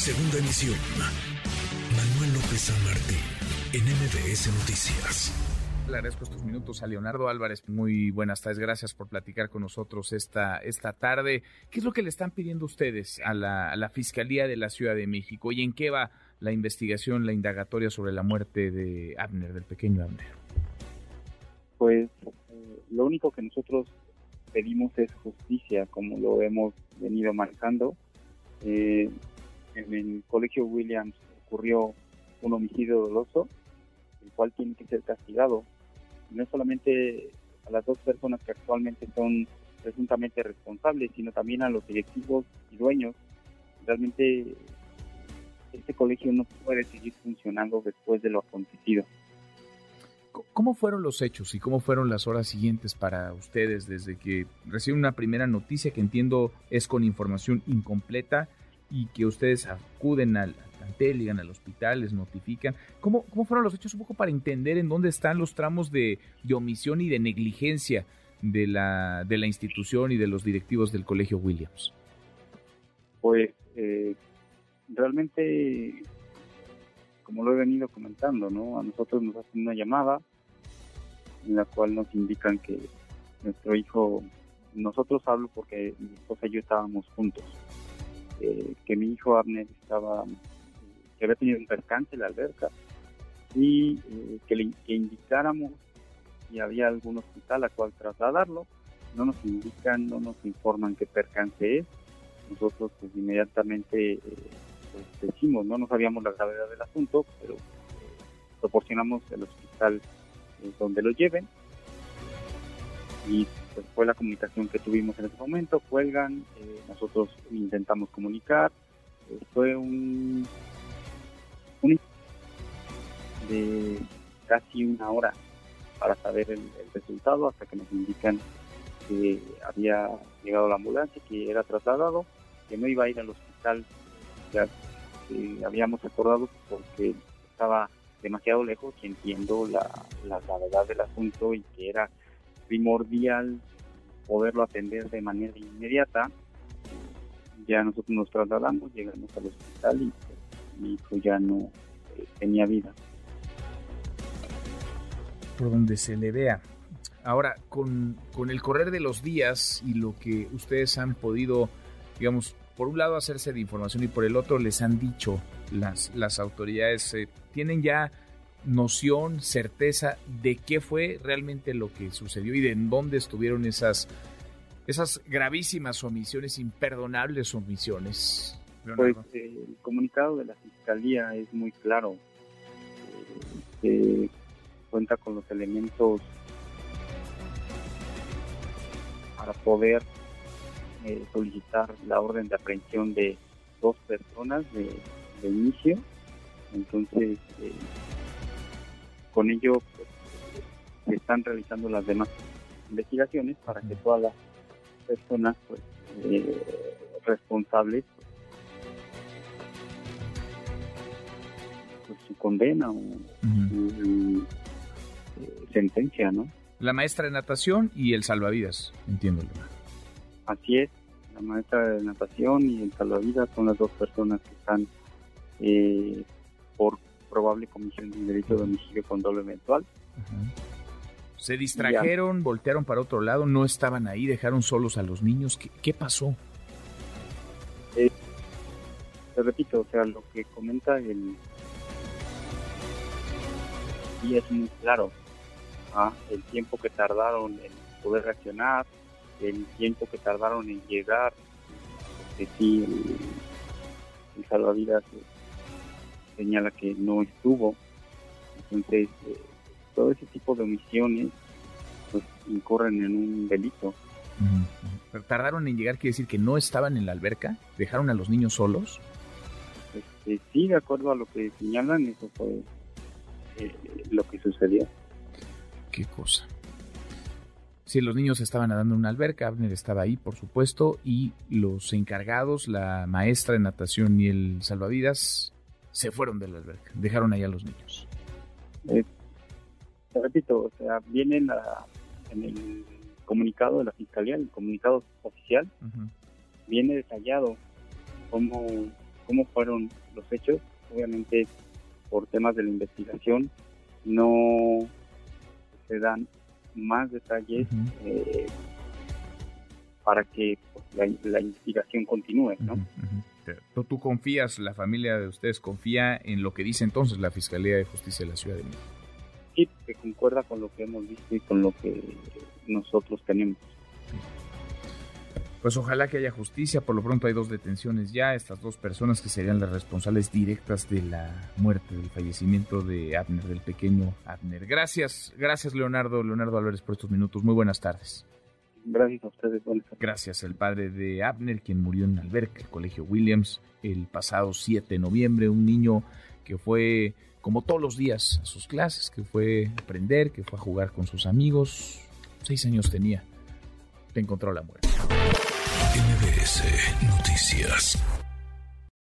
Segunda emisión. Manuel López San Martín, en MBS Noticias. Le agradezco estos minutos a Leonardo Álvarez. Muy buenas tardes. Gracias por platicar con nosotros esta, esta tarde. ¿Qué es lo que le están pidiendo ustedes a la, a la Fiscalía de la Ciudad de México? ¿Y en qué va la investigación, la indagatoria sobre la muerte de Abner, del pequeño Abner? Pues eh, lo único que nosotros pedimos es justicia, como lo hemos venido manejando. Eh, en el Colegio Williams ocurrió un homicidio doloso, el cual tiene que ser castigado. No solamente a las dos personas que actualmente son presuntamente responsables, sino también a los directivos y dueños. Realmente este colegio no puede seguir funcionando después de lo acontecido. ¿Cómo fueron los hechos y cómo fueron las horas siguientes para ustedes desde que reciben una primera noticia que entiendo es con información incompleta y que ustedes acuden al, plantel, llegan al hospital, les notifican? ¿Cómo, ¿Cómo fueron los hechos un poco para entender en dónde están los tramos de, de omisión y de negligencia de la, de la institución y de los directivos del Colegio Williams? Pues eh, realmente, como lo he venido comentando, ¿no? A nosotros nos hacen una llamada en la cual nos indican que nuestro hijo, nosotros hablo porque mi esposa y yo estábamos juntos, eh, que mi hijo Abner estaba, que había tenido un percance en la alberca y eh, que le que indicáramos si había algún hospital a cual trasladarlo. No nos indican, no nos informan qué percance es. Nosotros pues inmediatamente eh, pues, decimos, no, no sabíamos la gravedad del asunto, pero proporcionamos el hospital donde lo lleven. Pues fue la comunicación que tuvimos en ese momento, cuelgan, eh, nosotros intentamos comunicar, eh, fue un, de casi una hora para saber el, el, resultado hasta que nos indican que había llegado la ambulancia, que era trasladado, que no iba a ir al hospital, ya habíamos acordado porque estaba demasiado lejos y entiendo la, la gravedad del asunto y que era primordial poderlo atender de manera inmediata. Ya nosotros nos trasladamos, llegamos al hospital y pues, mi hijo ya no eh, tenía vida. Por donde se le vea. Ahora, con, con el correr de los días y lo que ustedes han podido, digamos, por un lado hacerse de información y por el otro les han dicho las, las autoridades, eh, tienen ya noción, certeza de qué fue realmente lo que sucedió y de en dónde estuvieron esas, esas gravísimas omisiones, imperdonables omisiones. Pues eh, el comunicado de la Fiscalía es muy claro, eh, cuenta con los elementos para poder eh, solicitar la orden de aprehensión de dos personas de, de inicio. Entonces, eh, con ello pues, se están realizando las demás investigaciones para que todas las personas pues, eh, responsables pues, su condena o uh -huh. su eh, sentencia, ¿no? La maestra de natación y el salvavidas, entiendo. Así es, la maestra de natación y el salvavidas son las dos personas que están eh, por probable comisión de un delito de homicidio con doble eventual. Se distrajeron, ya. voltearon para otro lado, no estaban ahí, dejaron solos a los niños. ¿Qué, qué pasó? Eh, te repito, o sea, lo que comenta el y es muy claro. ¿ah? El tiempo que tardaron en poder reaccionar, el tiempo que tardaron en llegar, que sí, el, el salvavidas señala que no estuvo. Entonces, eh, todo ese tipo de omisiones pues incurren en un delito. Pero tardaron en llegar, quiere decir que no estaban en la alberca, dejaron a los niños solos. Este, sí, de acuerdo a lo que señalan, eso fue eh, lo que sucedió. Qué cosa. Sí, los niños estaban nadando en una alberca, Abner estaba ahí, por supuesto, y los encargados, la maestra de natación y el salvavidas, se fueron de la alberca, dejaron ahí a los niños. Eh, te repito, o sea, viene en, la, el comunicado de la Fiscalía, el comunicado oficial, uh -huh. viene detallado cómo, cómo fueron los hechos. Obviamente, por temas de la investigación, no se dan más detalles eh, para que pues, la, investigación continúe, ¿no? ¿Tú, confías, la familia de ustedes confía en lo que dice entonces la Fiscalía de Justicia de la Ciudad de México? Sí, que concuerda con lo que hemos visto y con lo que nosotros tenemos. Pues ojalá que haya justicia. Por lo pronto hay dos detenciones ya. Estas dos personas que serían las responsables directas de la muerte, del fallecimiento de Abner, del pequeño Abner. Gracias, gracias Leonardo, Leonardo Álvarez por estos minutos. Muy buenas tardes. Gracias a ustedes. Gracias al padre de Abner, quien murió en Alberca, el Colegio Williams, el pasado 7 de noviembre. Un niño que fue, como todos los días, a sus clases, que fue a aprender, que fue a jugar con sus amigos. Seis años tenía. Te encontró la muerte. MBS Noticias.